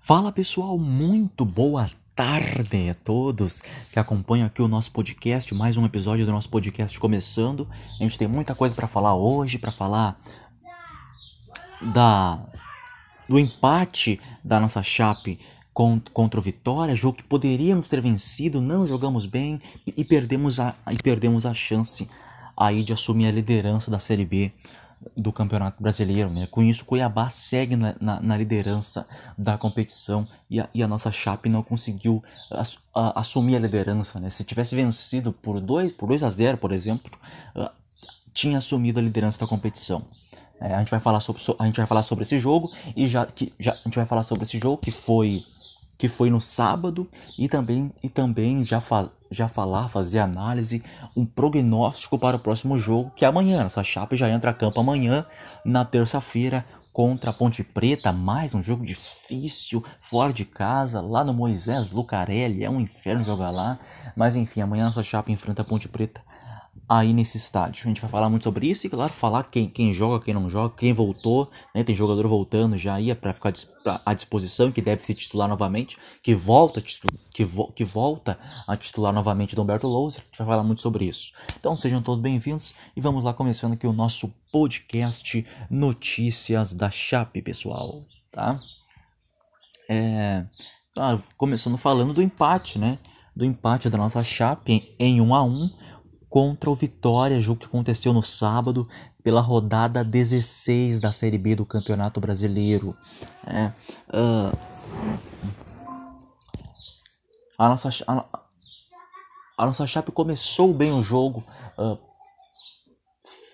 Fala pessoal, muito boa tarde a todos que acompanham aqui o nosso podcast, mais um episódio do nosso podcast começando. A gente tem muita coisa para falar hoje, para falar da do empate da nossa Chape contra o Vitória, jogo que poderíamos ter vencido, não jogamos bem e perdemos a, e perdemos a chance aí de assumir a liderança da Série B do Campeonato Brasileiro. Né? Com isso, Cuiabá segue na, na, na liderança da competição e a, e a, nossa Chape não conseguiu a, assumir a liderança. Né? Se tivesse vencido por 2 por dois a 0, por exemplo, uh, tinha assumido a liderança da competição. É, a, gente vai falar sobre, a gente vai falar sobre esse jogo e já, que, já a gente vai falar sobre esse jogo que foi que foi no sábado e também e também já fa já falar, fazer análise, um prognóstico para o próximo jogo, que é amanhã. Essa Chape já entra a campo amanhã, na terça-feira, contra a Ponte Preta, mais um jogo difícil, fora de casa, lá no Moisés Lucarelli, é um inferno jogar lá. Mas enfim, amanhã nossa Chape enfrenta a Ponte Preta aí nesse estádio. A gente vai falar muito sobre isso e, claro, falar quem, quem joga, quem não joga, quem voltou, né? Tem jogador voltando já aí para ficar à disposição, que deve se titular novamente, que volta, que, vo, que volta a titular novamente do Humberto Louser. A gente vai falar muito sobre isso. Então sejam todos bem-vindos e vamos lá começando aqui o nosso podcast Notícias da Chape, pessoal, tá? É, começando falando do empate, né? Do empate da nossa Chape em 1 a 1 contra o Vitória, jogo que aconteceu no sábado pela rodada 16 da Série B do Campeonato Brasileiro. É, uh, a, nossa, a, a, nossa Chape começou bem o jogo, uh,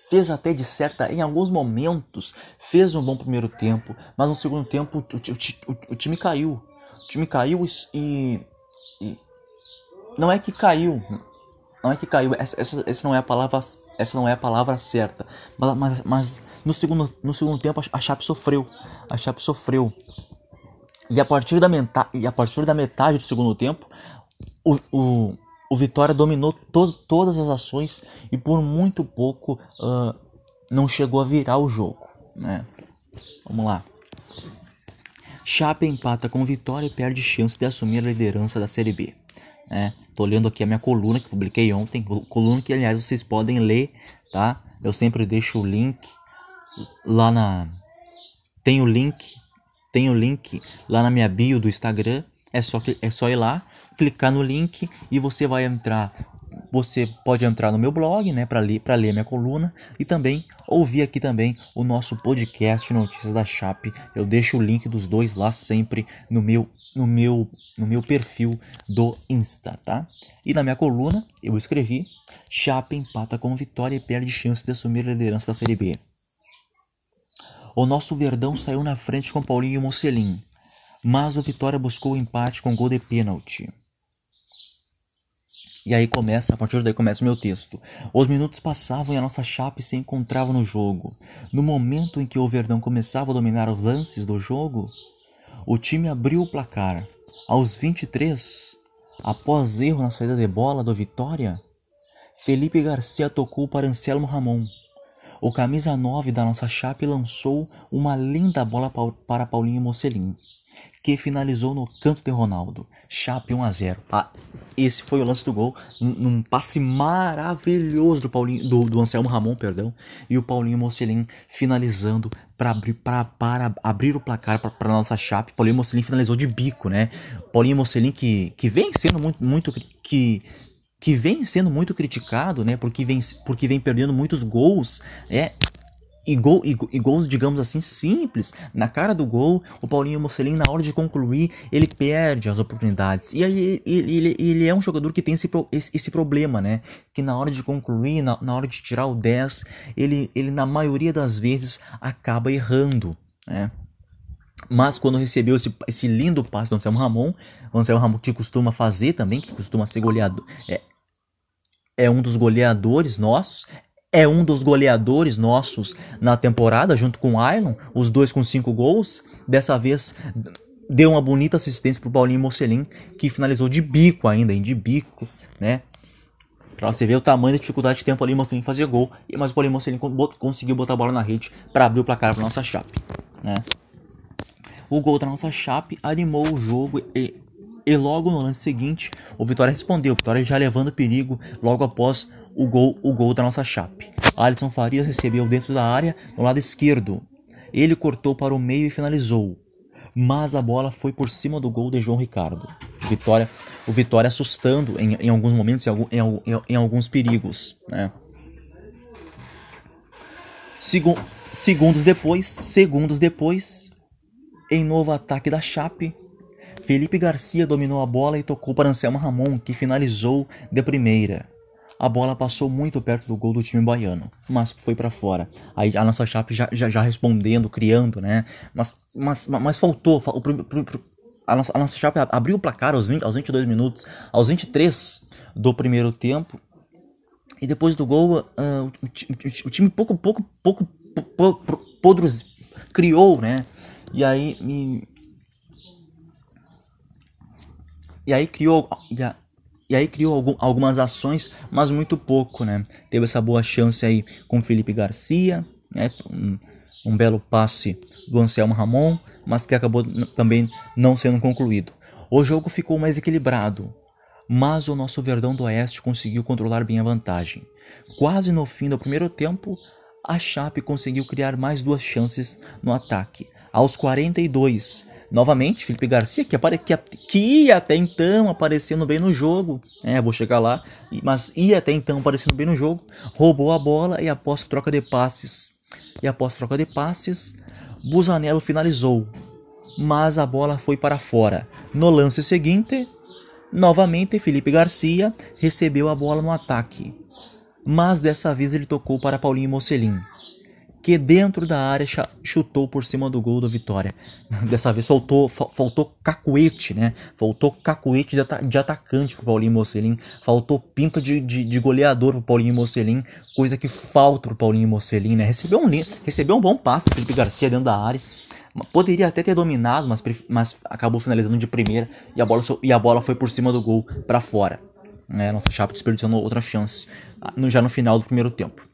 fez até de certa, em alguns momentos, fez um bom primeiro tempo, mas no segundo tempo o, o, o, o time caiu. O time caiu e, e não é que caiu, não é que caiu, essa, essa, essa, não é a palavra, essa não é a palavra certa. Mas, mas, mas no, segundo, no segundo tempo a Chape sofreu. A Chape sofreu. E a partir da, meta, e a partir da metade do segundo tempo, o, o, o Vitória dominou to, todas as ações e por muito pouco uh, não chegou a virar o jogo. Né? Vamos lá. Chape empata com Vitória e perde chance de assumir a liderança da Série B. Né? Tô lendo aqui a minha coluna que publiquei ontem, coluna que aliás vocês podem ler, tá? Eu sempre deixo o link lá na tem o link, tem o link lá na minha bio do Instagram. É só é só ir lá, clicar no link e você vai entrar você pode entrar no meu blog, né, para ler, para ler minha coluna e também ouvir aqui também o nosso podcast Notícias da Chape. Eu deixo o link dos dois lá sempre no meu no meu no meu perfil do Insta, tá? E na minha coluna eu escrevi: Chape empata com vitória e perde chance de assumir a liderança da Série B. O nosso Verdão saiu na frente com Paulinho e Mocelin, mas o Vitória buscou o empate com gol de pênalti. E aí começa, a partir daí começa o meu texto. Os minutos passavam e a nossa chape se encontrava no jogo. No momento em que o Verdão começava a dominar os lances do jogo, o time abriu o placar. Aos 23, após erro na saída de bola do Vitória, Felipe Garcia tocou para Anselmo Ramon. O camisa 9 da nossa chape lançou uma linda bola para Paulinho Mocelin que finalizou no canto de Ronaldo. Chape 1 a 0. Ah, esse foi o lance do gol, num passe maravilhoso do Paulinho, do, do Anselmo Ramon, perdão, e o Paulinho Mocelin finalizando para abrir, pra, para abrir o placar para nossa Chape. Paulinho Mocelin finalizou de bico, né? Paulinho Mocelin que, que vem sendo muito, muito que que vem sendo muito criticado, né? Porque vem, porque vem perdendo muitos gols, é e, gol, e, e, gols, digamos assim, simples. Na cara do gol, o Paulinho Mocelin, na hora de concluir, ele perde as oportunidades. E aí ele, ele, ele é um jogador que tem esse, esse, esse problema, né? Que na hora de concluir, na, na hora de tirar o 10, ele, ele na maioria das vezes acaba errando, né? Mas quando recebeu esse, esse lindo passe do Anselmo Ramon, o Anselmo Ramon que costuma fazer também, que costuma ser goleador, é, é um dos goleadores nossos, é um dos goleadores nossos na temporada, junto com o Ailon, os dois com cinco gols. Dessa vez deu uma bonita assistência para o Paulinho Mocelin, que finalizou de bico ainda, hein, de bico, né? Pra você ver o tamanho da dificuldade que tem o Paulinho fazer gol, mas o Paulinho Mocelin conseguiu botar a bola na rede para abrir o placar para nossa chape, né? o gol da nossa Chape animou o jogo e, e logo no lance seguinte o Vitória respondeu. O Vitória já levando perigo logo após o gol, o gol da nossa Chape. Alisson Farias recebeu dentro da área no lado esquerdo. Ele cortou para o meio e finalizou. Mas a bola foi por cima do gol de João Ricardo. Vitória, o Vitória assustando em, em alguns momentos, em, em, em alguns perigos. Né? Segu segundos depois, segundos depois, em novo ataque da Chape, Felipe Garcia dominou a bola e tocou para Anselmo Ramon, que finalizou de primeira. A bola passou muito perto do gol do time baiano, mas foi para fora. Aí a nossa Chape já, já, já, respondendo, criando, né? Mas, mas, mas faltou. O, a, nossa, a nossa Chape abriu o placar aos, 20, aos 22 minutos, aos 23 do primeiro tempo. E depois do gol, uh, o, o, o, time pouco, pouco, pouco podres criou, né? E aí me e aí criou e, a, e aí criou algum, algumas ações, mas muito pouco, né? Teve essa boa chance aí com Felipe Garcia, né? Um, um belo passe do Anselmo Ramon, mas que acabou também não sendo concluído. O jogo ficou mais equilibrado, mas o nosso Verdão do Oeste conseguiu controlar bem a vantagem. Quase no fim do primeiro tempo, a Chape conseguiu criar mais duas chances no ataque. Aos 42, novamente, Felipe Garcia, que, apare... que, que ia até então aparecendo bem no jogo, é, vou chegar lá, mas ia até então aparecendo bem no jogo, roubou a bola e após troca de passes, e após troca de passes, Busanello finalizou, mas a bola foi para fora. No lance seguinte, novamente Felipe Garcia recebeu a bola no ataque. Mas dessa vez ele tocou para Paulinho Mocelin, que dentro da área chutou por cima do gol da vitória. Dessa vez faltou, faltou cacuete, né? Faltou cacuete de, de atacante para Paulinho Mocelin, faltou pinta de, de, de goleador para Paulinho Mocelin, coisa que falta para Paulinho Mocelin, né? Recebeu um, recebeu um bom passo do Felipe Garcia dentro da área. Poderia até ter dominado, mas, mas acabou finalizando de primeira e a bola, e a bola foi por cima do gol para fora. Né? Nossa Chape desperdiçando outra chance ah, já no final do primeiro tempo.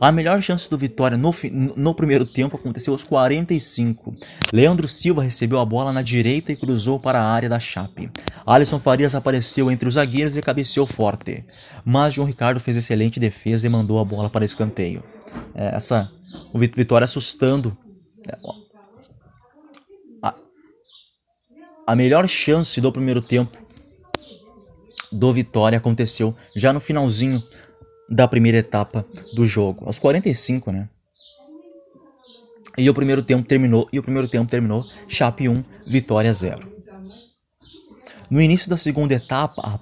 A melhor chance do Vitória no, no, primeiro tempo aconteceu aos 45. Leandro Silva recebeu a bola na direita e cruzou para a área da Chape. Alisson Farias apareceu entre os zagueiros e cabeceou forte. Mas João Ricardo fez excelente defesa e mandou a bola para escanteio. É, essa, o Vitória assustando. É, a, a melhor chance do primeiro tempo do Vitória aconteceu já no finalzinho da primeira etapa do jogo, aos 45, né? E o primeiro tempo terminou, e o primeiro tempo terminou Chape 1, Vitória 0. No início da segunda etapa,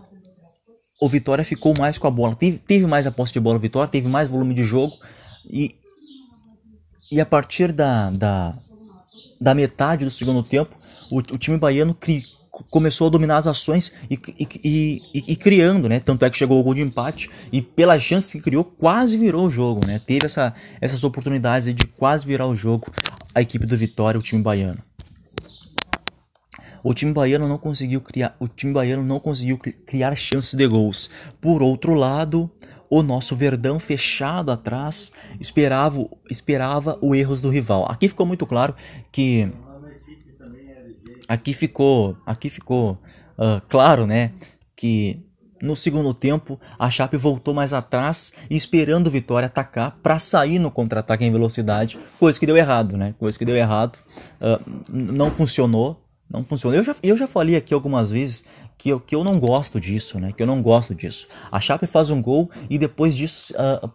o Vitória ficou mais com a bola, teve, teve mais a posse de bola o Vitória, teve mais volume de jogo e e a partir da, da, da metade do segundo tempo, o, o time baiano cri, começou a dominar as ações e, e, e, e, criando, né? Tanto é que chegou o gol de empate e pela chance que criou, quase virou o jogo, né? Teve essa, essas oportunidades de quase virar o jogo a equipe do Vitória, o time baiano. O time baiano não conseguiu criar, o time baiano não conseguiu criar chances de gols. Por outro lado, o nosso Verdão fechado atrás esperava, esperava o erros do rival. Aqui ficou muito claro que aqui ficou, aqui ficou uh, claro, né, que no segundo tempo a Chape voltou mais atrás, esperando o Vitória atacar para sair no contra-ataque em velocidade, coisa que deu errado, né? Coisa que deu errado, uh, não funcionou, não funcionou. Eu já, eu já falei aqui algumas vezes que eu, que eu não gosto disso, né? Que eu não gosto disso. A Chape faz um gol e depois disso uh,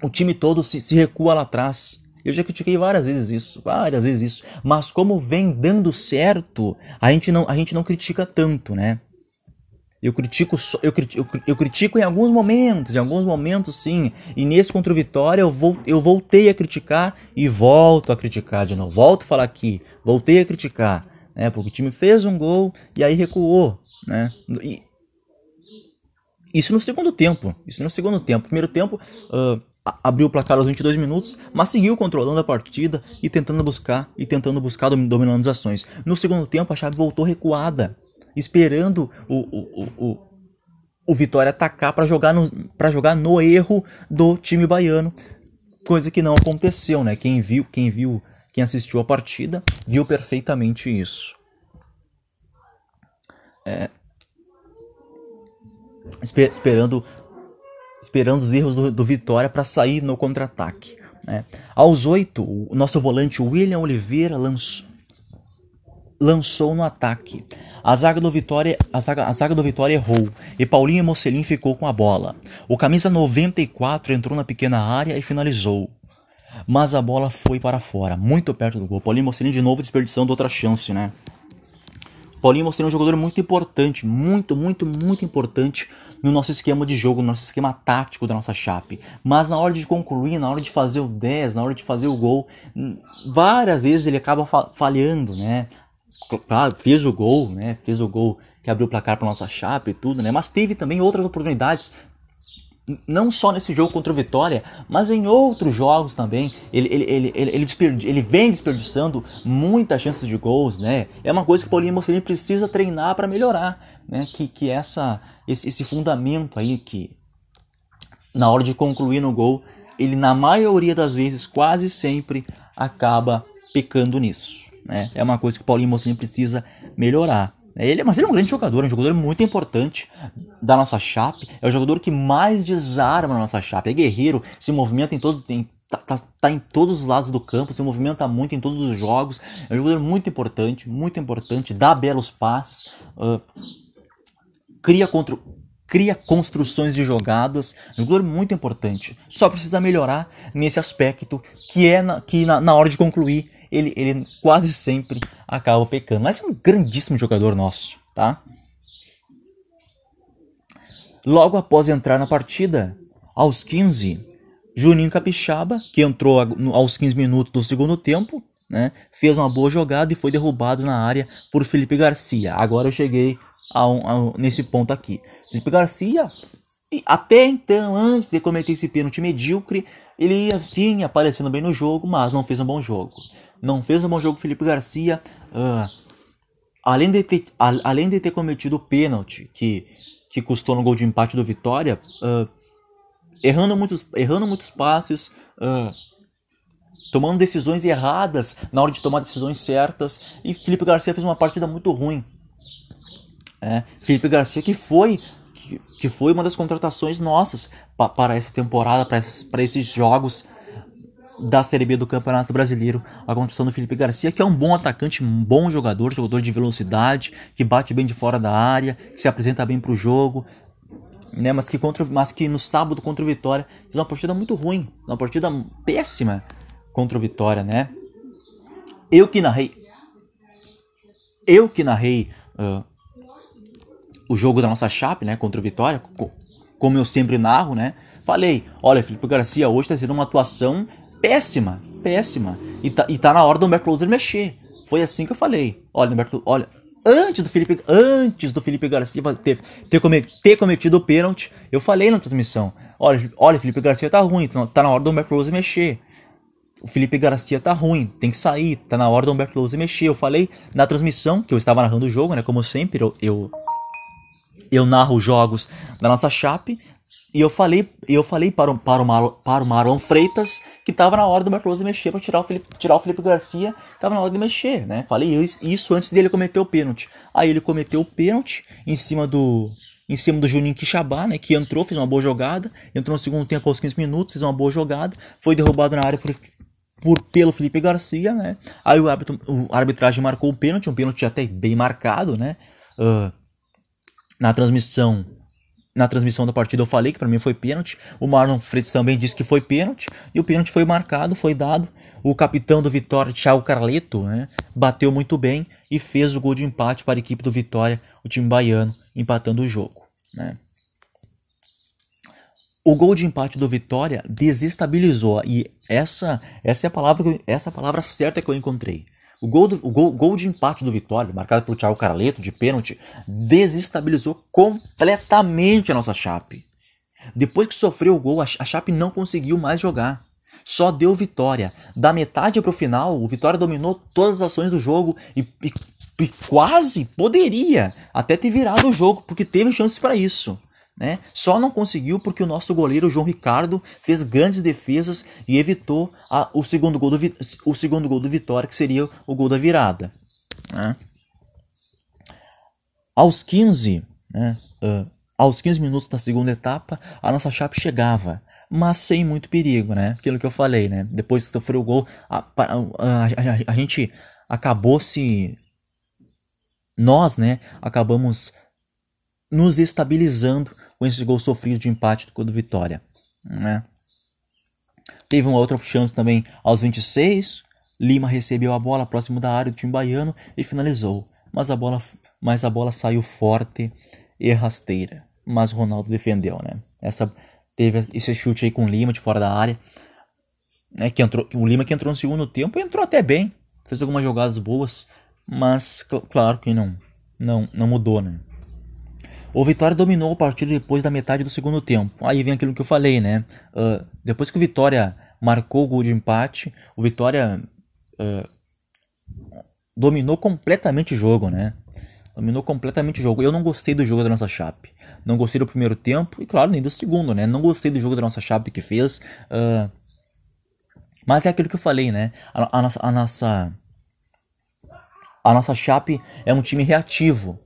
o time todo se, se recua lá atrás. Eu já critiquei várias vezes isso, várias vezes isso. Mas como vem dando certo, a gente não, a gente não critica tanto, né? Eu critico, eu critico, eu critico em alguns momentos, em alguns momentos sim. E nesse contra o Vitória eu, vou, eu voltei a criticar e volto a criticar de novo. Volto a falar aqui, voltei a criticar, né? Porque o time fez um gol e aí recuou, né? E, isso no segundo tempo. Isso no segundo tempo. Primeiro tempo, uh, abriu o placar aos 22 minutos, mas seguiu controlando a partida e tentando buscar e tentando buscar dominando as ações. No segundo tempo, a chave voltou recuada, esperando o, o, o, o Vitória atacar para jogar, no, jogar no erro do time baiano, coisa que não aconteceu, né? Quem viu, quem viu, Quem assistiu a partida viu perfeitamente isso. É, esper, esperando esperando os erros do, do Vitória para sair no contra-ataque. Né? Aos oito, o nosso volante William Oliveira lançou, lançou no ataque. A zaga do Vitória, a zaga, a zaga do Vitória errou e Paulinho Mocelin ficou com a bola. O camisa 94 entrou na pequena área e finalizou. Mas a bola foi para fora, muito perto do gol. Paulinho Mocelin de novo desperdiçando outra chance, né? Paulinho mostrou um jogador muito importante, muito, muito, muito importante no nosso esquema de jogo, no nosso esquema tático da nossa chape. Mas na hora de concluir, na hora de fazer o 10, na hora de fazer o gol, várias vezes ele acaba falhando, né? Claro, fez o gol, né? Fez o gol que abriu o placar para nossa chape e tudo, né? Mas teve também outras oportunidades não só nesse jogo contra o Vitória, mas em outros jogos também, ele, ele, ele, ele, desperdi, ele vem desperdiçando muitas chances de gols, né? É uma coisa que o Paulinho Mocelin precisa treinar para melhorar, né? Que, que essa, esse, esse fundamento aí que na hora de concluir no gol, ele na maioria das vezes, quase sempre, acaba pecando nisso, né? É uma coisa que o Paulinho Mocelin precisa melhorar. Ele, mas ele é um grande jogador, é um jogador muito importante da nossa chape. É o jogador que mais desarma a nossa chape. É guerreiro, se movimenta em todo tem, tá, tá, tá, em todos os lados do campo, se movimenta muito em todos os jogos. É um jogador muito importante, muito importante, dá belos passes, uh, cria contra cria construções de jogadas, é um jogador muito importante. Só precisa melhorar nesse aspecto que é na, que na, na hora de concluir ele, ele quase sempre acaba pecando. Mas é um grandíssimo jogador nosso, tá? Logo após entrar na partida, aos 15, Juninho Capixaba, que entrou aos 15 minutos do segundo tempo, né, fez uma boa jogada e foi derrubado na área por Felipe Garcia. Agora eu cheguei a um, a, nesse ponto aqui. Felipe Garcia, até então, antes de cometer esse pênalti medíocre, ele vinha aparecendo bem no jogo, mas não fez um bom jogo não fez um bom jogo Felipe Garcia. Uh, além, de ter, a, além de ter cometido o pênalti que, que custou no gol de empate do Vitória, uh, errando, muitos, errando muitos passes, uh, tomando decisões erradas na hora de tomar decisões certas. E Felipe Garcia fez uma partida muito ruim. É, Felipe Garcia que foi que, que foi uma das contratações nossas pa, para essa temporada, para esses, para esses jogos da Série B do Campeonato Brasileiro, a construção do Felipe Garcia, que é um bom atacante, um bom jogador, jogador de velocidade, que bate bem de fora da área, que se apresenta bem para o jogo, né? Mas que contra, mas que no sábado contra o Vitória fez uma partida muito ruim, uma partida péssima contra o Vitória, né? Eu que narrei, eu que narrei uh, o jogo da nossa chape, né? Contra o Vitória, como eu sempre narro, né? Falei, olha, Felipe Garcia hoje está sendo uma atuação péssima, péssima. E tá, e tá na hora do Humberto Louser mexer. Foi assim que eu falei. Olha, Humberto, olha, antes do Felipe, antes do Felipe Garcia ter, ter, ter cometido o pênalti, eu falei na transmissão. Olha, olha, Felipe Garcia tá ruim, tá na hora do Humberto Louser mexer. O Felipe Garcia tá ruim, tem que sair, tá na hora do Humberto Louser mexer. Eu falei na transmissão, que eu estava narrando o jogo, né? Como sempre, eu, eu, eu narro jogos da nossa chape. E eu falei, eu falei para o, para o, Mar, para o Marlon Freitas que estava na hora do Marcos mexer para tirar o Felipe, tirar o Felipe Garcia, estava na hora de mexer, né? Falei isso antes dele cometer o pênalti. Aí ele cometeu o pênalti em cima do em cima do Juninho Quixabá, né, que entrou, fez uma boa jogada, entrou no segundo tempo aos 15 minutos, fez uma boa jogada, foi derrubado na área por, por pelo Felipe Garcia, né? Aí o, árbitro, o arbitragem marcou o pênalti, um pênalti até bem marcado, né? Uh, na transmissão na transmissão da partida eu falei que para mim foi pênalti. O Marlon Freitas também disse que foi pênalti. E o pênalti foi marcado, foi dado. O capitão do Vitória, Thiago Carleto, né, bateu muito bem e fez o gol de empate para a equipe do Vitória, o time baiano, empatando o jogo. Né. O gol de empate do Vitória desestabilizou e essa essa é a palavra essa é a palavra certa que eu encontrei. O gol, do, o gol, gol de empate do Vitória, marcado pelo Thiago Caraleto, de pênalti, desestabilizou completamente a nossa Chape. Depois que sofreu o gol, a Chape não conseguiu mais jogar. Só deu vitória. Da metade para o final, o Vitória dominou todas as ações do jogo e, e, e quase poderia até ter virado o jogo, porque teve chances para isso. Né? Só não conseguiu porque o nosso goleiro João Ricardo fez grandes defesas e evitou a, o, segundo gol do, o segundo gol do Vitória, que seria o gol da virada. Né? Aos 15, né, uh, aos 15 minutos da segunda etapa, a nossa Chape chegava, mas sem muito perigo, né? Aquilo que eu falei, né? Depois que sofreu o gol, a, a, a, a gente acabou se. Nós, né? Acabamos nos estabilizando com esse gol sofrido de empate do Vitória. Né? Teve uma outra chance também aos 26. Lima recebeu a bola próximo da área do time baiano e finalizou. Mas a bola, mas a bola saiu forte e rasteira. Mas Ronaldo defendeu, né? Essa, teve esse chute aí com Lima de fora da área. Né, que entrou, o Lima que entrou no segundo tempo entrou até bem. Fez algumas jogadas boas. Mas claro que não, não, não mudou, né? O Vitória dominou a partida depois da metade do segundo tempo. Aí vem aquilo que eu falei, né? Uh, depois que o Vitória marcou o gol de empate, o Vitória uh, dominou completamente o jogo, né? Dominou completamente o jogo. Eu não gostei do jogo da nossa Chape. Não gostei do primeiro tempo e, claro, nem do segundo, né? Não gostei do jogo da nossa Chape que fez. Uh, mas é aquilo que eu falei, né? A, a, nossa, a nossa a nossa Chape é um time reativo.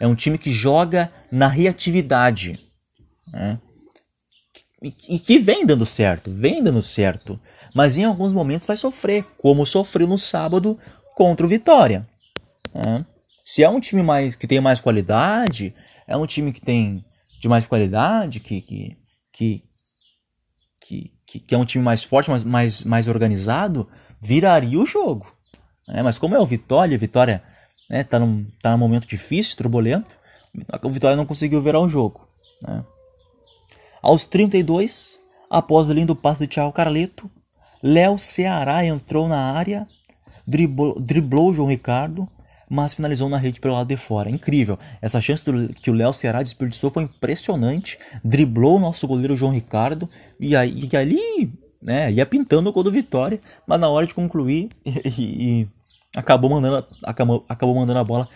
É um time que joga na reatividade. Né? E, que vem dando certo, vem dando certo. Mas em alguns momentos vai sofrer, como sofreu no sábado contra o Vitória. Né? Se é um time mais que tem mais qualidade, é um time que tem de mais qualidade, que, que, que, que, que é um time mais forte, mais, mais, mais organizado, viraria o jogo. Né? Mas como é o Vitória, Vitória né? Tá num, tá num momento difícil, turbulento. O Vitória não conseguiu virar o jogo. Né? Aos 32, após o lindo passe de Thiago Carleto, Léo Ceará entrou na área, driblou, driblou João Ricardo, mas finalizou na rede pelo lado de fora. Incrível. Essa chance do, que o Léo Ceará desperdiçou foi impressionante. Driblou o nosso goleiro João Ricardo e, aí, e ali né, ia pintando o gol do Vitória, mas na hora de concluir e, e acabou mandando, acabou, acabou mandando a bola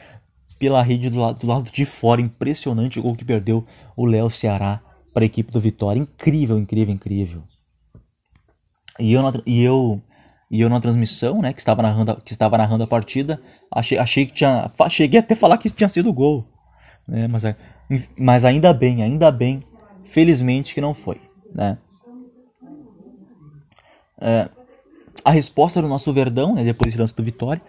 pela rede do lado, do lado de fora. Impressionante o gol que perdeu o Léo Ceará para a equipe do Vitória. Incrível, incrível, incrível. E eu, e eu, e eu na transmissão, né, que estava narrando, que estava narrando a partida, achei, achei que tinha, cheguei até a falar que tinha sido gol, né, mas, mas ainda bem, ainda bem, felizmente que não foi, né. É, a resposta do nosso Verdão, né, depois do lance do Vitória,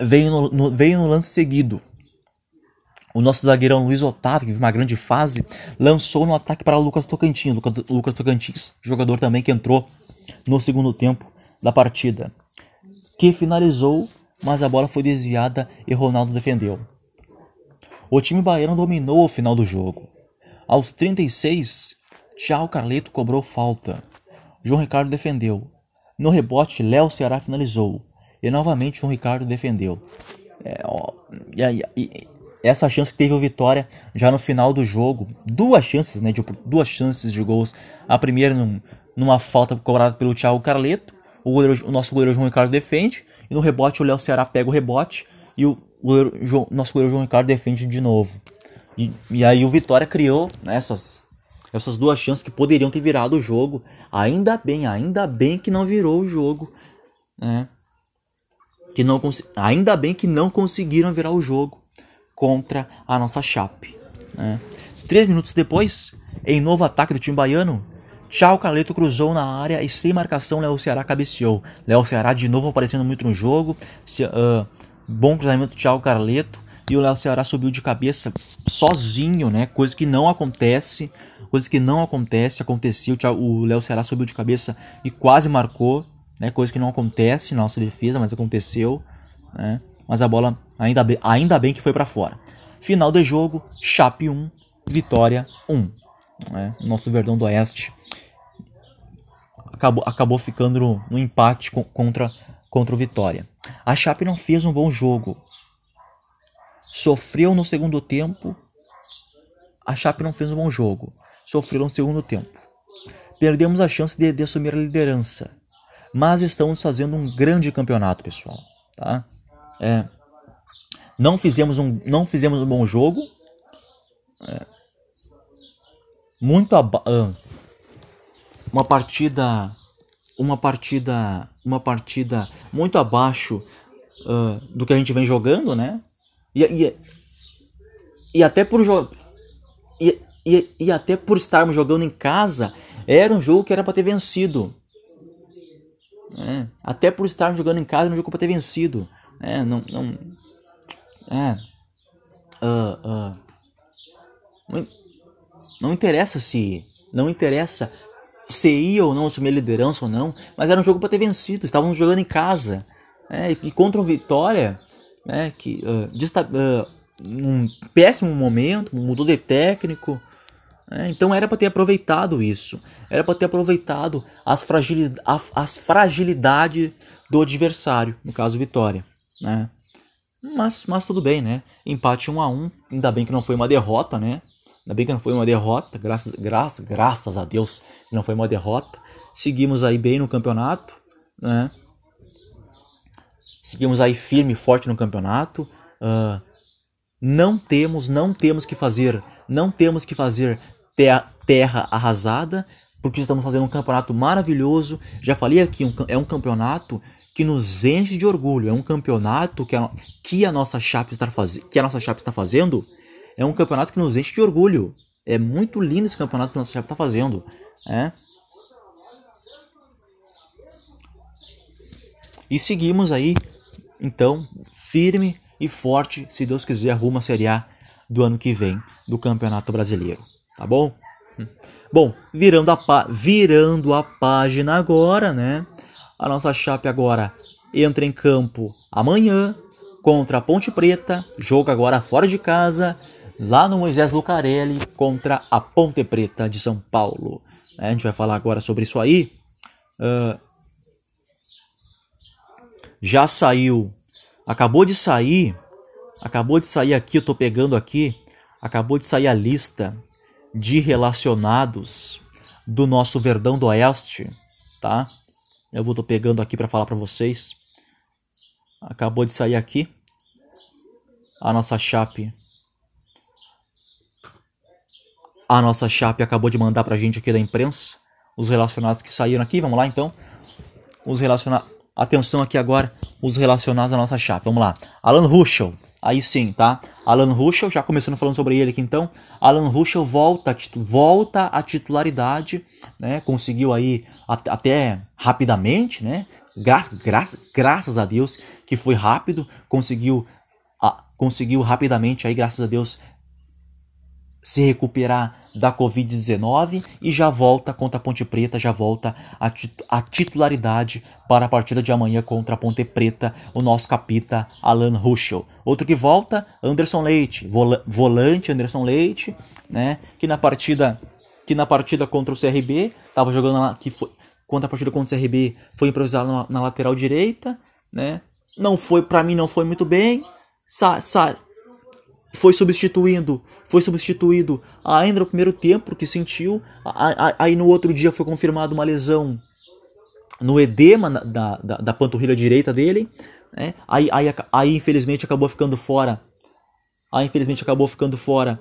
veio no, no, veio no lance seguido. O nosso zagueirão Luiz Otávio, que vive uma grande fase, lançou no ataque para o Lucas Tocantins. Lucas, Lucas Tocantins, jogador também que entrou no segundo tempo da partida, que finalizou, mas a bola foi desviada e Ronaldo defendeu. O time baiano dominou o final do jogo. Aos 36, Tchau Carleto cobrou falta. João Ricardo defendeu. No rebote, Léo Ceará finalizou. E novamente João Ricardo defendeu. É, ó, e, e, essa chance que teve o Vitória já no final do jogo. Duas chances, né? De, duas chances de gols. A primeira num, numa falta cobrada pelo Thiago Carleto. O, goleiro, o, nosso goleiro João Ricardo defende. E no rebote o Léo Ceará pega o rebote. E o goleiro, nosso goleiro João Ricardo defende de novo. E, e aí o Vitória criou né, essas duas chances que poderiam ter virado o jogo. Ainda bem, ainda bem que não virou o jogo. Né? Que não ainda bem que não conseguiram virar o jogo contra a nossa Chape. Né? Três minutos depois, em novo ataque do time baiano, Tchau Carleto cruzou na área e sem marcação Léo Ceará cabeceou. Léo Ceará de novo aparecendo muito no jogo. Se, uh, bom cruzamento Tchau Carleto. E o Léo Ceará subiu de cabeça sozinho, né? Coisa que não acontece coisa que não acontece, aconteceu, o Léo Ceará subiu de cabeça e quase marcou, né? Coisa que não acontece na nossa defesa, mas aconteceu, né? Mas a bola ainda bem, ainda bem que foi para fora. Final de jogo, Chape 1, Vitória 1. Né? Nosso Verdão do Oeste acabou, acabou ficando no empate contra, contra o Vitória. A Chape não fez um bom jogo. Sofreu no segundo tempo. A Chape não fez um bom jogo sofreram no segundo tempo. Perdemos a chance de, de assumir a liderança, mas estamos fazendo um grande campeonato, pessoal. Tá? É, Não fizemos um, não fizemos um bom jogo. É, muito uh, uma partida uma partida uma partida muito abaixo uh, do que a gente vem jogando, né? E, e, e até por e, e, até por estarmos jogando em casa, era um jogo que era para ter vencido. É, até por estarmos jogando em casa, era um jogo para ter vencido. É, não, não, é, uh, uh, não, não interessa se, não interessa se ia ou não assumir a liderança ou não, mas era um jogo para ter vencido. Estávamos jogando em casa. É, e contra o Vitória, né, que uh, um péssimo momento, mudou de técnico. Né, então era para ter aproveitado isso. Era para ter aproveitado as, fragilidade, as fragilidades do adversário, no caso Vitória. Né? Mas, mas tudo bem, né? Empate 1 a 1 Ainda bem que não foi uma derrota, né? Ainda bem que não foi uma derrota, graças, graças, graças a Deus que não foi uma derrota. Seguimos aí bem no campeonato, né? Seguimos aí firme e forte no campeonato. Uh, não temos, não temos que fazer, não temos que fazer terra, arrasada, porque estamos fazendo um campeonato maravilhoso. Já falei aqui, um, é um campeonato que nos enche de orgulho. É um campeonato que a, que a nossa Chape está fazendo, que a nossa Chape está fazendo. É um campeonato que nos enche de orgulho. É muito lindo esse campeonato que a nossa Chape está fazendo. É. E seguimos aí, então, firme e forte, se Deus quiser, rumo à Série A do ano que vem do Campeonato Brasileiro. Tá bom? Bom, virando a, virando a página agora, né? A nossa Chape agora entra em campo amanhã contra a Ponte Preta, jogo agora fora de casa, lá no Moisés Lucarelli contra a Ponte Preta de São Paulo. A gente vai falar agora sobre isso aí. Uh, já saiu, acabou de sair, acabou de sair aqui, eu tô pegando aqui, acabou de sair a lista de relacionados do nosso Verdão do Oeste, tá? Eu vou tô pegando aqui para falar para vocês. Acabou de sair aqui a nossa chape. A nossa chape acabou de mandar pra gente aqui da imprensa os relacionados que saíram aqui. Vamos lá então. Os relacionados. Atenção aqui agora, os relacionados à nossa chape. Vamos lá. Alan Ruschel, Aí sim, tá? Alan Ruschel, já começando falando sobre ele aqui então. Alan Ruschel volta, volta à titularidade, né? Conseguiu aí até rapidamente, né? Gra gra graças a Deus que foi rápido, conseguiu, conseguiu rapidamente aí, graças a Deus, se recuperar da Covid-19 e já volta contra a Ponte Preta, já volta a, tit a, titularidade para a partida de amanhã contra a Ponte Preta, o nosso capita Alan Ruschel. Outro que volta, Anderson Leite, vol volante Anderson Leite, né, que na partida que na partida contra o CRB, estava jogando lá, que foi contra a partida contra o CRB, foi improvisado na, na lateral direita, né? Não foi para mim não foi muito bem. Sa, sa foi substituindo, foi substituído ainda no primeiro tempo que sentiu, aí no outro dia foi confirmado uma lesão no edema da, da, da panturrilha direita dele, né? aí, aí, aí infelizmente acabou ficando fora, aí infelizmente acabou ficando fora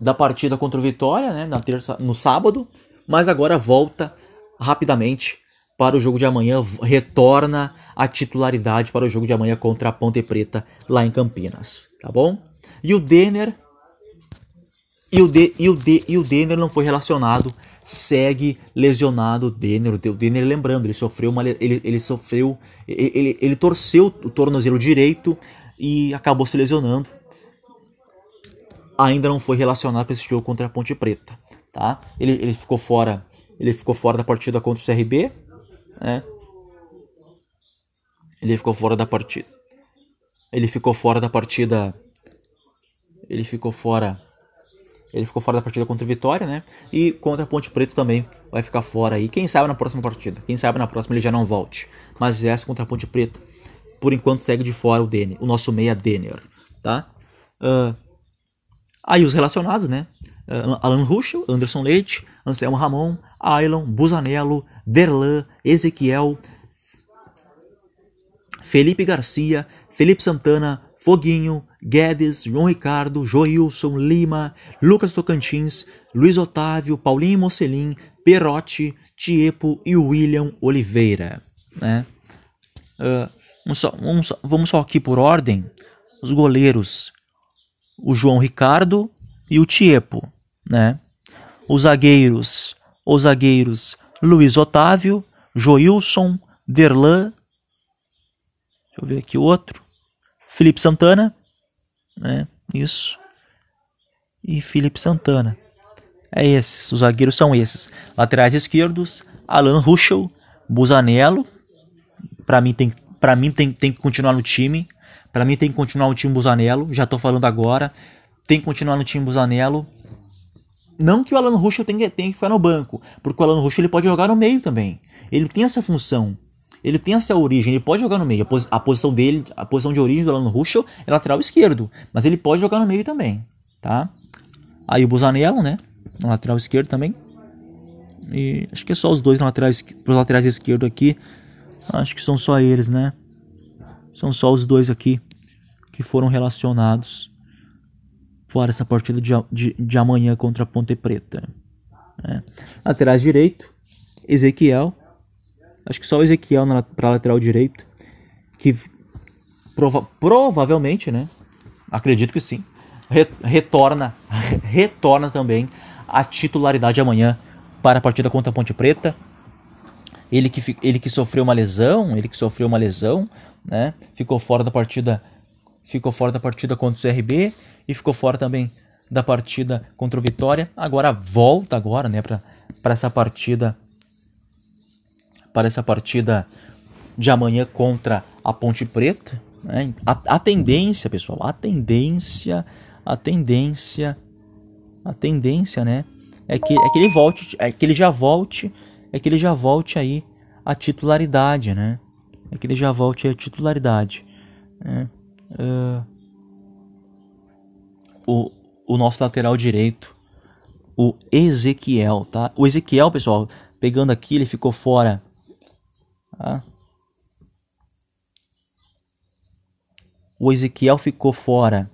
da partida contra o Vitória, né? na terça, no sábado, mas agora volta rapidamente para o jogo de amanhã, retorna a titularidade para o jogo de amanhã contra a Ponte Preta lá em Campinas, tá bom? E o Denner e o, de, e, o de, e o Denner não foi relacionado, segue lesionado o Denner. O Denner, lembrando, ele sofreu uma, ele, ele sofreu, ele, ele, torceu o tornozelo direito e acabou se lesionando. Ainda não foi relacionado para esse jogo contra a Ponte Preta, tá? Ele, ele ficou fora, ele ficou fora da partida contra o CRB, né? Ele ficou fora da partida. Ele ficou fora da partida. Ele ficou fora. Ele ficou fora da partida contra o Vitória, né? E contra a Ponte Preta também vai ficar fora aí. Quem sabe na próxima partida. Quem sabe na próxima ele já não volte. Mas essa contra a Ponte Preta, por enquanto segue de fora o Denner, o nosso meia Denner, tá? Uh, aí os relacionados, né? Uh, Alan Ruschel, Anderson Leite, Anselmo Ramon, Ailon, Busanello, Derlan, Ezequiel, Felipe Garcia, Felipe Santana, Foguinho, Guedes, João Ricardo, Joilson, Lima, Lucas Tocantins, Luiz Otávio, Paulinho Mocelin, Perotti, Tiepo e William Oliveira. Né? Uh, vamos, só, vamos, só, vamos só aqui por ordem. Os goleiros, o João Ricardo e o Tiepo. Né? Os zagueiros, os zagueiros Luiz Otávio, Joilson, Derlan, deixa eu ver aqui outro, Felipe Santana, né? Isso. E Felipe Santana. É esses, os zagueiros são esses. Laterais esquerdos, Alan Ruschel, Busanello. Para mim tem para mim tem, tem que continuar no time. Para mim tem que continuar no time Busanello, já tô falando agora. Tem que continuar no time Busanello. Não que o Alan Ruschel tenha, tenha que ficar no banco, porque o Alan Ruschel ele pode jogar no meio também. Ele tem essa função. Ele tem essa origem, ele pode jogar no meio. A, a posição dele, a posição de origem do Alan Ruschel é lateral esquerdo, mas ele pode jogar no meio também, tá? Aí o Busanello, né? Na lateral esquerdo também. E acho que é só os dois na lateral, pros laterais esquerdo aqui. Acho que são só eles, né? São só os dois aqui que foram relacionados para essa partida de, de, de amanhã contra a Ponte Preta. É. Laterais direito, Ezequiel. Acho que só o Ezequiel para lateral direito. Que prova, provavelmente, né? Acredito que sim. Retorna, retorna também a titularidade amanhã para a partida contra a Ponte Preta. Ele que, ele que sofreu uma lesão, ele que sofreu uma lesão, né? Ficou fora da partida, ficou fora da partida contra o CRB e ficou fora também da partida contra o Vitória. Agora volta agora, né, para essa partida para essa partida de amanhã contra a Ponte Preta. Né? A, a tendência, pessoal, a tendência, a tendência, a tendência, né, é que é que ele volte, é que ele já volte, é que ele já volte aí a titularidade, né? É que ele já volte a titularidade. Né? Uh, o, o nosso lateral direito, o Ezequiel, tá? O Ezequiel, pessoal, pegando aqui, ele ficou fora. Tá? O Ezequiel ficou fora.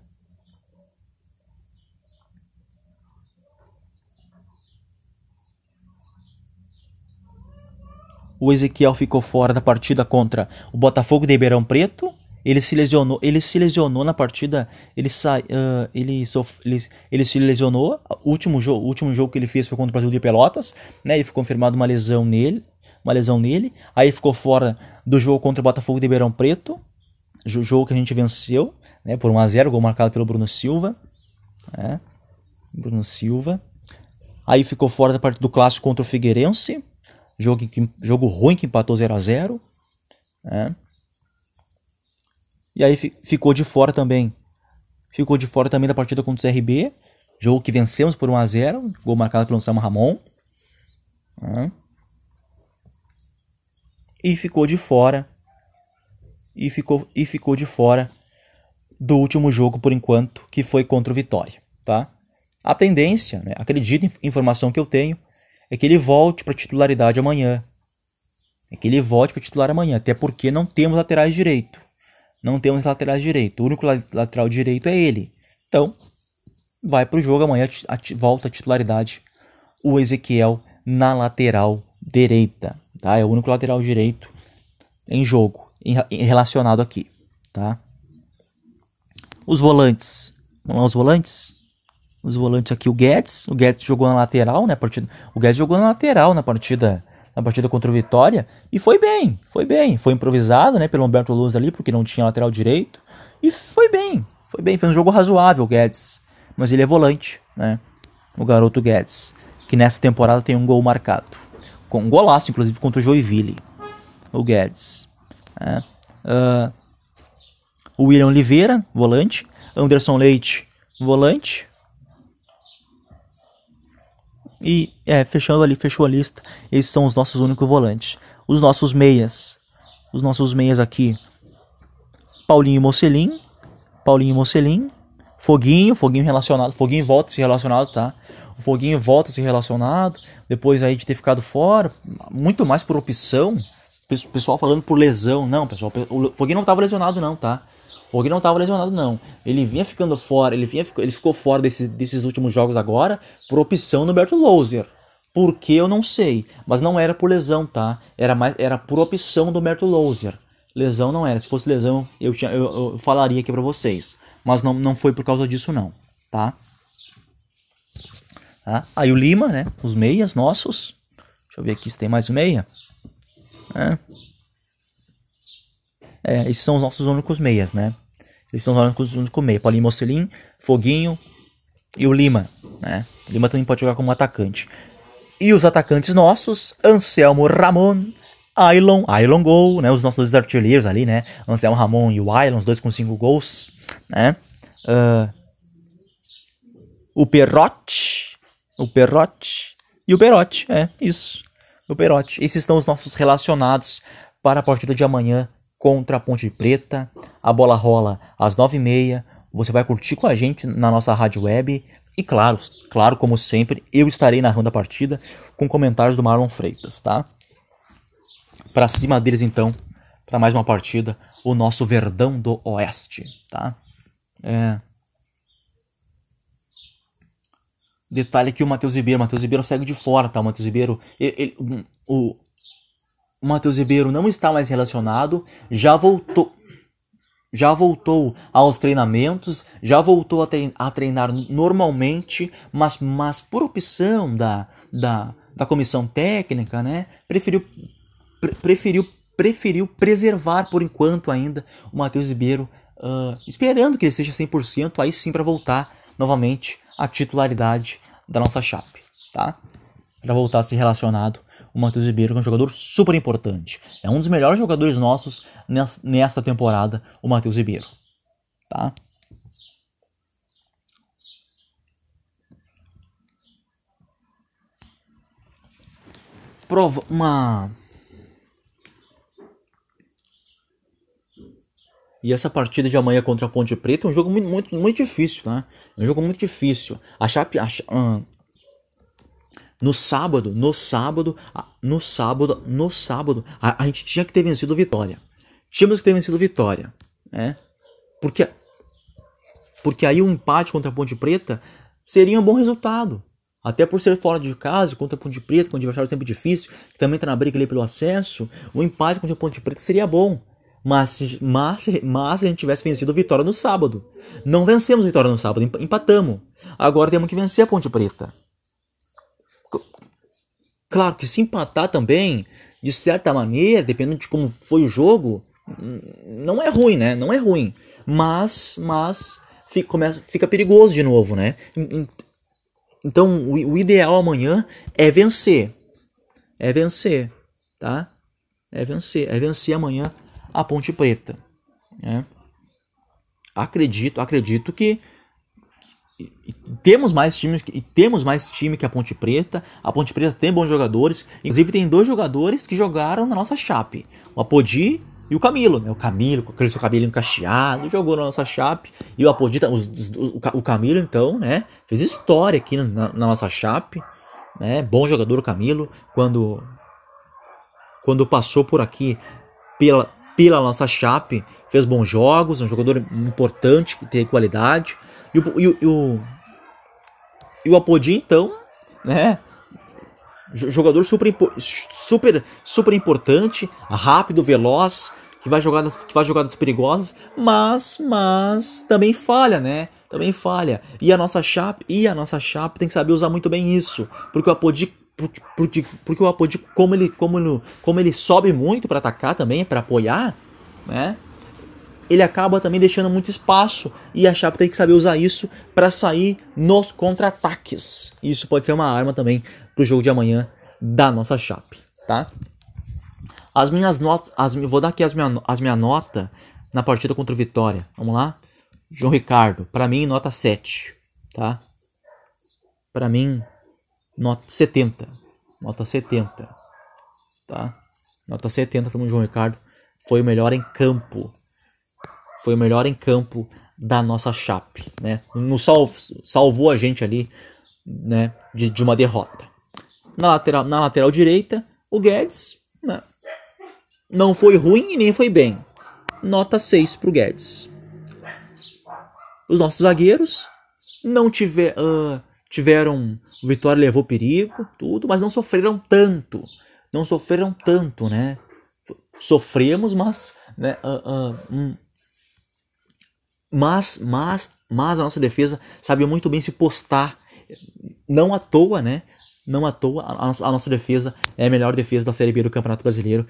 O Ezequiel ficou fora da partida contra o Botafogo de Ribeirão Preto ele se lesionou, ele se lesionou na partida, ele sa, uh, ele, sof, ele, ele se lesionou. O último jogo, último jogo que ele fez foi contra o Brasil de Pelotas, né? Ele foi confirmado uma lesão nele, uma lesão nele. Aí ficou fora do jogo contra o Botafogo de Ribeirão Preto, jogo que a gente venceu, né, por 1 a 0, gol marcado pelo Bruno Silva, né? Bruno Silva. Aí ficou fora da partida do clássico contra o Figueirense, jogo, jogo ruim que empatou 0 a 0, né? E aí ficou de fora também. Ficou de fora também da partida contra o CRB. Jogo que vencemos por 1x0. Gol marcado pelo Samu Ramon. E ficou de fora. E ficou, e ficou de fora do último jogo por enquanto, que foi contra o Vitória. Tá? A tendência, né, acredito informação que eu tenho, é que ele volte para titularidade amanhã. É que ele volte para titular amanhã, até porque não temos laterais direito não temos laterais direito. O único lateral direito é ele. Então, vai para o jogo amanhã, volta a titularidade o Ezequiel na lateral direita. Tá? É o único lateral direito em jogo, em, relacionado aqui. Tá? Os volantes. Vamos lá, os volantes. Os volantes aqui, o Guedes. O Guedes jogou na lateral, né? Partida, o Guedes jogou na lateral na partida na partida contra o Vitória e foi bem, foi bem. Foi improvisado, né, pelo Humberto Luz ali, porque não tinha lateral direito. E foi bem, foi bem. Foi um jogo razoável, Guedes. Mas ele é volante, né? O garoto Guedes, que nessa temporada tem um gol marcado. Com um golaço, inclusive, contra o Joinville. O Guedes. Né? Uh, o William Oliveira, volante. Anderson Leite, volante. E é, fechando ali, fechou a lista. Esses são os nossos únicos volantes. Os nossos meias. Os nossos meias aqui. Paulinho Mocelin. Paulinho Mocelin. Foguinho, Foguinho relacionado. Foguinho volta a ser relacionado, tá? O Foguinho volta a ser relacionado. Depois aí de ter ficado fora. Muito mais por opção. Pessoal falando por lesão. Não, pessoal. O Foguinho não estava lesionado, não, tá? Porque não estava lesionado, não. Ele vinha ficando fora, ele, vinha, ele ficou fora desse, desses últimos jogos agora por opção do Berto Louser. Por que eu não sei. Mas não era por lesão, tá? Era, mais, era por opção do Berto Louser. Lesão não era. Se fosse lesão, eu, tinha, eu, eu falaria aqui para vocês. Mas não, não foi por causa disso, não. Tá? tá? Aí o Lima, né? Os meias nossos. Deixa eu ver aqui se tem mais meia. É. é, esses são os nossos únicos meias, né? Esses são os únicos, únicos meias. Paulinho Mocelin, Foguinho e o Lima, né? O Lima também pode jogar como atacante. E os atacantes nossos, Anselmo Ramon, Ailon, Ailon Gol, né? Os nossos dois artilheiros ali, né? Anselmo Ramon e o Ailon, os dois com cinco gols, né? Uh, o Perrote, o Perrote e o Perote, é isso. O Perote. Esses estão os nossos relacionados para a partida de amanhã contra a Ponte Preta. A bola rola às nove e meia. Você vai curtir com a gente na nossa rádio web. E claro, claro, como sempre, eu estarei narrando a partida com comentários do Marlon Freitas, tá? Para cima deles então, para mais uma partida, o nosso Verdão do Oeste, tá? É... Detalhe que o Matheus Ribeiro, Matheus Ribeiro segue de fora, tá? O Matheus Ribeiro, ele, ele, o, o Matheus Ribeiro não está mais relacionado, já voltou, já voltou aos treinamentos, já voltou a, a treinar normalmente, mas, mas por opção da, da, da comissão técnica, né? Preferiu preferiu, preferiu preservar por enquanto ainda o Matheus Ribeiro, uh, esperando que ele esteja 100%, aí sim para voltar novamente à titularidade da nossa chape, tá? Para voltar a ser relacionado o Matheus Ribeiro, que é um jogador super importante. É um dos melhores jogadores nossos nesta temporada, o Matheus Ribeiro, tá? Prova uma E essa partida de amanhã contra a Ponte Preta é um jogo muito, muito, muito difícil, tá? É um jogo muito difícil. A Chape. A, uh, no sábado, no sábado, no sábado, no sábado, a, a, gente tinha que ter vencido o Vitória. Tínhamos que ter vencido o Vitória, né? Porque, porque aí um empate contra a Ponte Preta seria um bom resultado. Até por ser fora de casa, contra a Ponte Preta, com um adversário sempre difícil, que também está na briga ali pelo acesso, o um empate contra a Ponte Preta seria bom. Mas, mas, mas se a gente tivesse vencido o Vitória no sábado. Não vencemos o Vitória no sábado, empatamos. Agora temos que vencer a Ponte Preta. Claro que se empatar também, de certa maneira, dependendo de como foi o jogo, não é ruim, né? Não é ruim. Mas, mas fica, começa, fica perigoso de novo, né? Então, o, o ideal amanhã é vencer. É vencer, tá? É vencer. É vencer amanhã a Ponte Preta. Né? Acredito, acredito que temos mais times e temos mais time que a Ponte Preta. A Ponte Preta tem bons jogadores, inclusive tem dois jogadores que jogaram na nossa chape, o Apodi e o Camilo, né? O Camilo com aquele seu cabelinho cacheado jogou na nossa chape e o Apodi, os, os, o Camilo então, né? Fez história aqui na, na nossa chape, né? Bom jogador o Camilo quando quando passou por aqui pela pela nossa Chape, fez bons jogos, um jogador importante, que tem qualidade. E o, e o, e o, e o Apodi, então, né? Jogador super, super, super importante, rápido, veloz, que vai jogadas, que faz jogadas perigosas, mas, mas também falha, né? Também falha. E a nossa Chape, e a nossa Chape tem que saber usar muito bem isso, porque o Apodi porque, porque o Apodi, como ele, como ele, como ele sobe muito para atacar também, para apoiar, né? Ele acaba também deixando muito espaço e a Chape tem que saber usar isso para sair nos contra-ataques. Isso pode ser uma arma também para o jogo de amanhã da nossa Chape, tá? As minhas notas, as, vou dar aqui as minhas as minha nota na partida contra o Vitória. Vamos lá? João Ricardo, para mim nota 7, tá? Para mim nota 70. Nota 70. Tá? Nota 70 para o João Ricardo. Foi o melhor em campo. Foi o melhor em campo da nossa chape, né? Nos sal, salvou a gente ali, né, de, de uma derrota. Na lateral, na lateral direita, o Guedes né, não foi ruim e nem foi bem. Nota 6 para o Guedes. Os nossos zagueiros não tiver, uh, tiveram. O Vitória levou perigo, tudo, mas não sofreram tanto. Não sofreram tanto, né? Sofremos, mas. Né, uh, uh, um, mas, mas, mas a nossa defesa sabia muito bem se postar. Não à toa, né? Não à toa, a, a nossa defesa é a melhor defesa da Série B do Campeonato Brasileiro.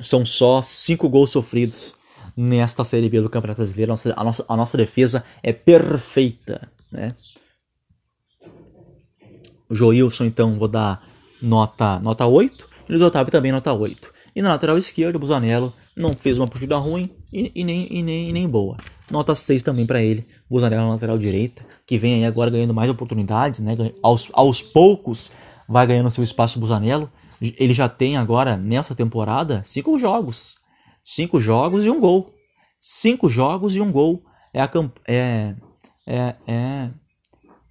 São só cinco gols sofridos nesta Série B do Campeonato Brasileiro. A nossa, a nossa, a nossa defesa é perfeita, né? Joilson, então, vou dar nota, nota 8. E o Otávio também nota 8. E na lateral esquerda, o Busanello não fez uma partida ruim e, e, nem, e, nem, e nem boa. Nota 6 também para ele. Busanello na lateral direita, que vem aí agora ganhando mais oportunidades, né? Aos, aos poucos vai ganhando seu espaço Busanello. Ele já tem agora, nessa temporada, cinco jogos. Cinco jogos e um gol. Cinco jogos e um gol. É, a, é, é, é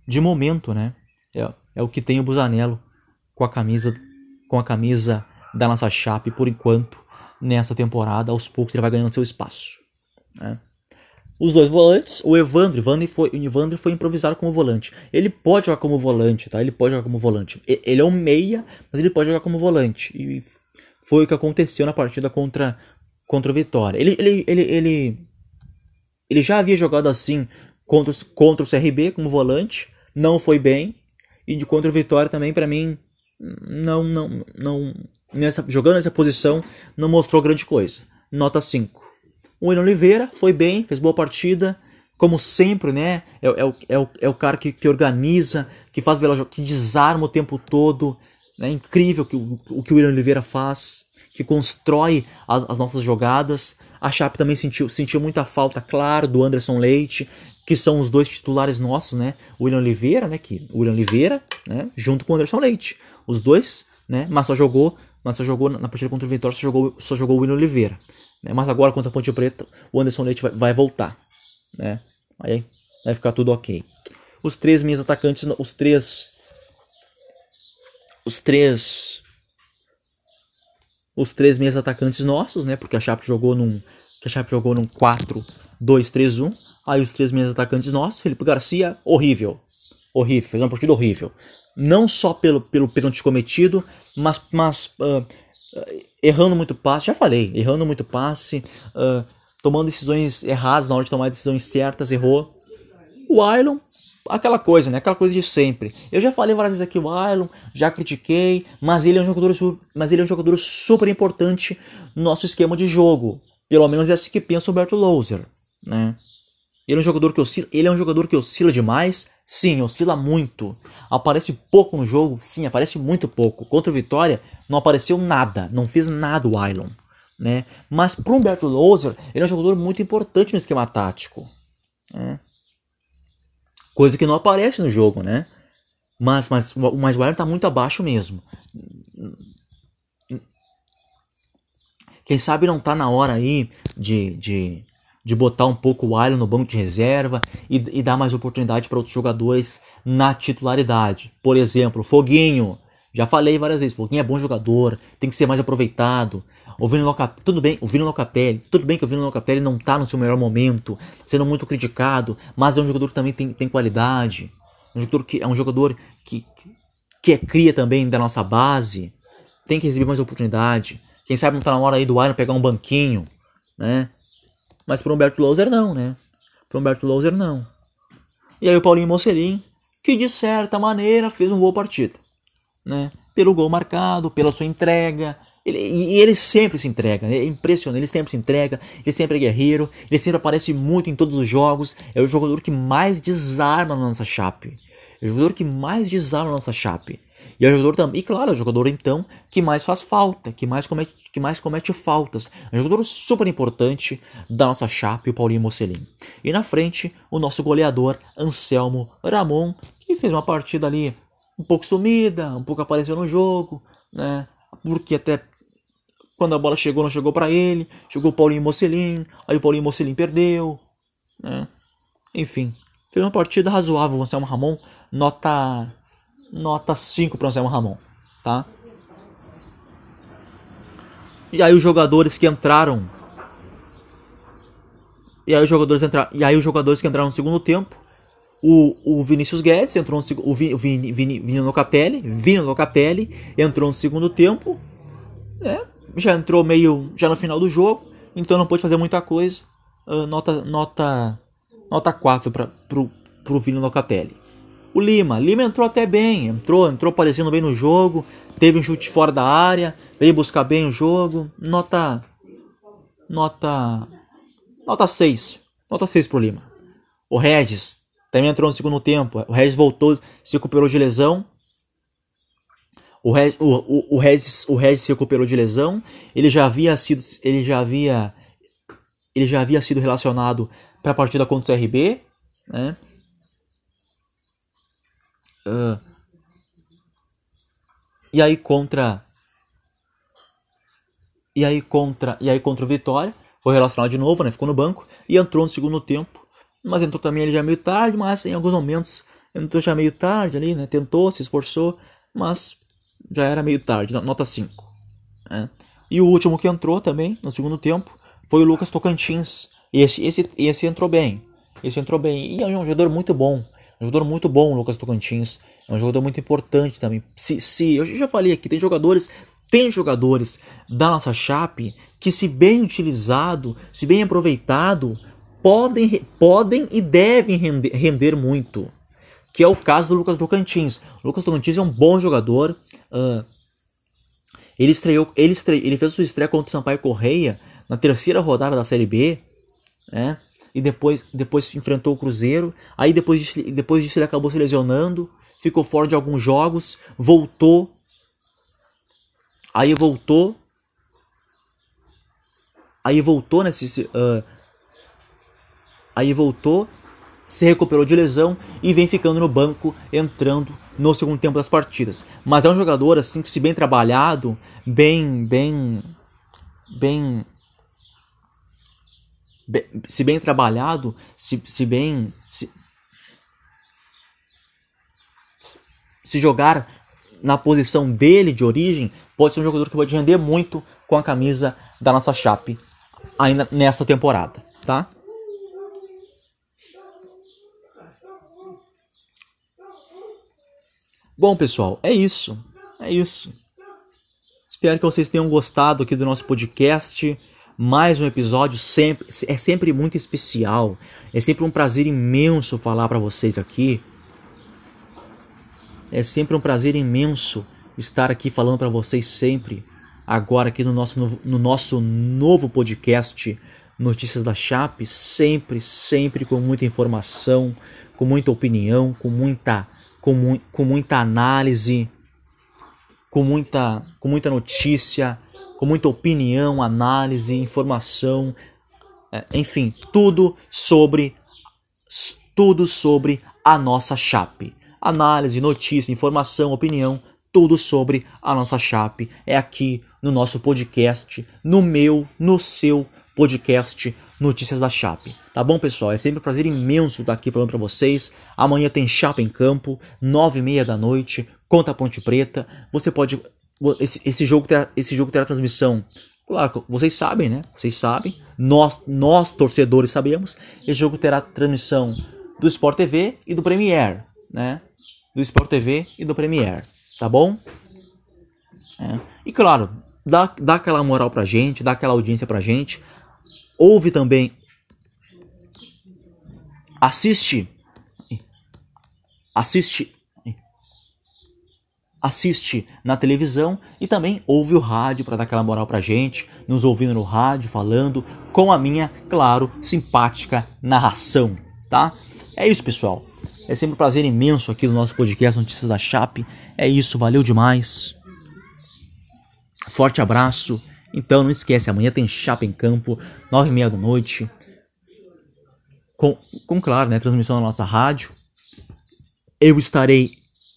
de momento, né? É, é o que tem o Busanello com a camisa com a camisa da nossa chape por enquanto nessa temporada. Aos poucos ele vai ganhando seu espaço. Né? Os dois volantes, o Evandro, Evandro foi, o Evandro foi improvisado como volante. Ele pode jogar como volante, tá? Ele pode jogar como volante. Ele é um meia, mas ele pode jogar como volante. E foi o que aconteceu na partida contra, contra o Vitória. Ele, ele, ele, ele, ele já havia jogado assim contra, contra o CRB como volante, não foi bem. E de contra o Vitória também, para mim, não, não, não, nessa, jogando nessa posição, não mostrou grande coisa. Nota 5. O William Oliveira foi bem, fez boa partida, como sempre, né? É, é, o, é, o, é o cara que, que organiza, que faz bela que desarma o tempo todo. É incrível que, o, o que o William Oliveira faz, que constrói as, as nossas jogadas. A Chape também sentiu, sentiu muita falta, claro, do Anderson Leite, que são os dois titulares nossos, né? William Oliveira, né? Que, William Oliveira, né? Junto com o Anderson Leite. Os dois, né? Mas só jogou mas só jogou na partida contra o Vitória, só jogou, só jogou o William Oliveira. Né? Mas agora contra a Ponte Preta, o Anderson Leite vai, vai voltar. Né? Aí vai ficar tudo ok. Os três minhas atacantes, os três. Os três. Os três meias atacantes nossos, né? Porque a Chape jogou num. A Chape jogou num 4-2-3-1. Aí os três meias atacantes nossos, Felipe Garcia, horrível. Horrível, fez uma partida horrível não só pelo, pelo pênalti cometido, mas, mas uh, errando muito passe, já falei, errando muito passe, uh, tomando decisões erradas na hora de tomar decisões certas, errou. O Ailon, aquela coisa, né? Aquela coisa de sempre. Eu já falei várias vezes aqui o Ailon, já critiquei, mas ele é um jogador, mas ele é um jogador super importante no nosso esquema de jogo. Pelo menos é assim que pensa o Berto Louser, né? Ele é um jogador que oscila, ele é um jogador que oscila demais, Sim, oscila muito. Aparece pouco no jogo? Sim, aparece muito pouco. Contra o Vitória, não apareceu nada. Não fez nada o Ailon. Né? Mas para o Humberto Loser, ele é um jogador muito importante no esquema tático. Né? Coisa que não aparece no jogo, né? Mas, mas, mas o Ailon está muito abaixo mesmo. Quem sabe não está na hora aí de, de de botar um pouco o Alho no banco de reserva e, e dar mais oportunidade para outros jogadores na titularidade. Por exemplo, Foguinho. Já falei várias vezes, Foguinho é bom jogador, tem que ser mais aproveitado. O Vino Locatelli, tudo bem, o Vino Locatelli, tudo bem que o Vino Locatelli não está no seu melhor momento, sendo muito criticado, mas é um jogador que também tem, tem qualidade. É um jogador que, é um jogador que, que é cria também da nossa base, tem que receber mais oportunidade. Quem sabe não está na hora aí do Iron pegar um banquinho, né? Mas para Humberto Louser não, né? Para Humberto Louser não. E aí o Paulinho Mocelin, que de certa maneira fez um boa partida, né? Pelo gol marcado, pela sua entrega. Ele, e ele sempre se entrega, é impressionante, ele sempre se entrega, ele sempre é guerreiro, ele sempre aparece muito em todos os jogos, é o jogador que mais desarma na nossa chape. É o jogador que mais desarma na nossa chape. E é o jogador também, e claro, é o jogador então que mais faz falta, que mais comete, que mais comete faltas. É um jogador super importante da nossa chapa, o Paulinho Mocelin. E na frente, o nosso goleador Anselmo Ramon, que fez uma partida ali um pouco sumida, um pouco apareceu no jogo, né? Porque até quando a bola chegou, não chegou para ele, chegou o Paulinho Mocelin, aí o Paulinho Mocelin perdeu, né? Enfim, fez uma partida razoável o Anselmo Ramon, nota nota 5 para o Anselmo Ramon, tá? E aí os jogadores que entraram E aí os jogadores entraram, e aí os jogadores que entraram no segundo tempo, o, o Vinícius Guedes entrou no o Vini, Vini, Vini, Locatelli, Vini Locatelli entrou no segundo tempo, né? Já entrou meio já no final do jogo, então não pôde fazer muita coisa. Uh, nota nota nota 4 para pro pro Vini Locatelli. O Lima, Lima entrou até bem, entrou, entrou aparecendo bem no jogo, teve um chute fora da área, veio buscar bem o jogo, nota nota nota 6. Nota 6 pro Lima. O Regis também entrou no segundo tempo. O Regis voltou, se recuperou de lesão. O Regis, o, o, o, Regis, o se recuperou de lesão. Ele já havia sido ele já havia ele já havia sido relacionado para a partida contra o CRB, né? Uh, e aí contra e aí contra e aí contra o Vitória foi relacionado de novo, né? Ficou no banco e entrou no segundo tempo, mas entrou também ele já meio tarde, mas em alguns momentos entrou já meio tarde ali, né? Tentou, se esforçou, mas já era meio tarde, nota 5. Né? E o último que entrou também no segundo tempo foi o Lucas Tocantins. Esse, esse, esse entrou bem. Esse entrou bem. E é um jogador muito bom. Um jogador muito bom, o Lucas Tocantins. É um jogador muito importante também. Se, se eu já falei aqui, tem jogadores, tem jogadores da nossa chape que, se bem utilizado, se bem aproveitado, podem, podem e devem render, render muito. Que é o caso do Lucas Tocantins. Lucas Tocantins é um bom jogador. Uh, ele estreou, ele, ele fez sua estreia contra o Sampaio Correia na terceira rodada da Série B, né? e depois, depois enfrentou o Cruzeiro. Aí depois disso, depois disso ele acabou se lesionando, ficou fora de alguns jogos, voltou. Aí voltou. Aí voltou nesse. Uh, aí voltou, se recuperou de lesão e vem ficando no banco, entrando no segundo tempo das partidas. Mas é um jogador assim que se bem trabalhado, bem, bem, bem se bem trabalhado, se, se bem. Se, se jogar na posição dele de origem, pode ser um jogador que pode render muito com a camisa da nossa Chape ainda nessa temporada, tá? Bom, pessoal, é isso. É isso. Espero que vocês tenham gostado aqui do nosso podcast mais um episódio sempre é sempre muito especial. É sempre um prazer imenso falar para vocês aqui. É sempre um prazer imenso estar aqui falando para vocês sempre. Agora aqui no nosso novo, no nosso novo podcast Notícias da Chape, sempre, sempre com muita informação, com muita opinião, com muita com, mu com muita análise, com muita com muita notícia, com muita opinião, análise, informação, é, enfim, tudo sobre tudo sobre a nossa chape. Análise, notícia, informação, opinião, tudo sobre a nossa chape é aqui no nosso podcast, no meu, no seu podcast Notícias da Chape. Tá bom, pessoal? É sempre um prazer imenso estar aqui falando para vocês. Amanhã tem Chape em campo, nove e meia da noite, contra a Ponte Preta. Você pode esse, esse, jogo terá, esse jogo terá transmissão. Claro, vocês sabem, né? Vocês sabem. Nós, nós torcedores sabemos. Esse jogo terá transmissão do Sport TV e do Premiere, né? Do Sport TV e do Premiere, tá bom? É. E claro, dá, dá aquela moral pra gente, dá aquela audiência pra gente. Ouve também. Assiste. Assiste assiste na televisão e também ouve o rádio para dar aquela moral pra gente, nos ouvindo no rádio, falando com a minha, claro, simpática narração, tá? É isso, pessoal. É sempre um prazer imenso aqui no nosso podcast Notícias da Chape. É isso, valeu demais. Forte abraço. Então não esquece, amanhã tem Chape em campo, nove e meia da noite. Com, com claro, né, transmissão na nossa rádio. Eu estarei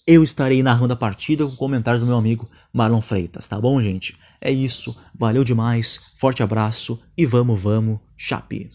eu estarei narrando a partida com comentários do meu amigo Marlon Freitas, tá bom, gente? É isso, valeu demais, forte abraço e vamos, vamos, chape!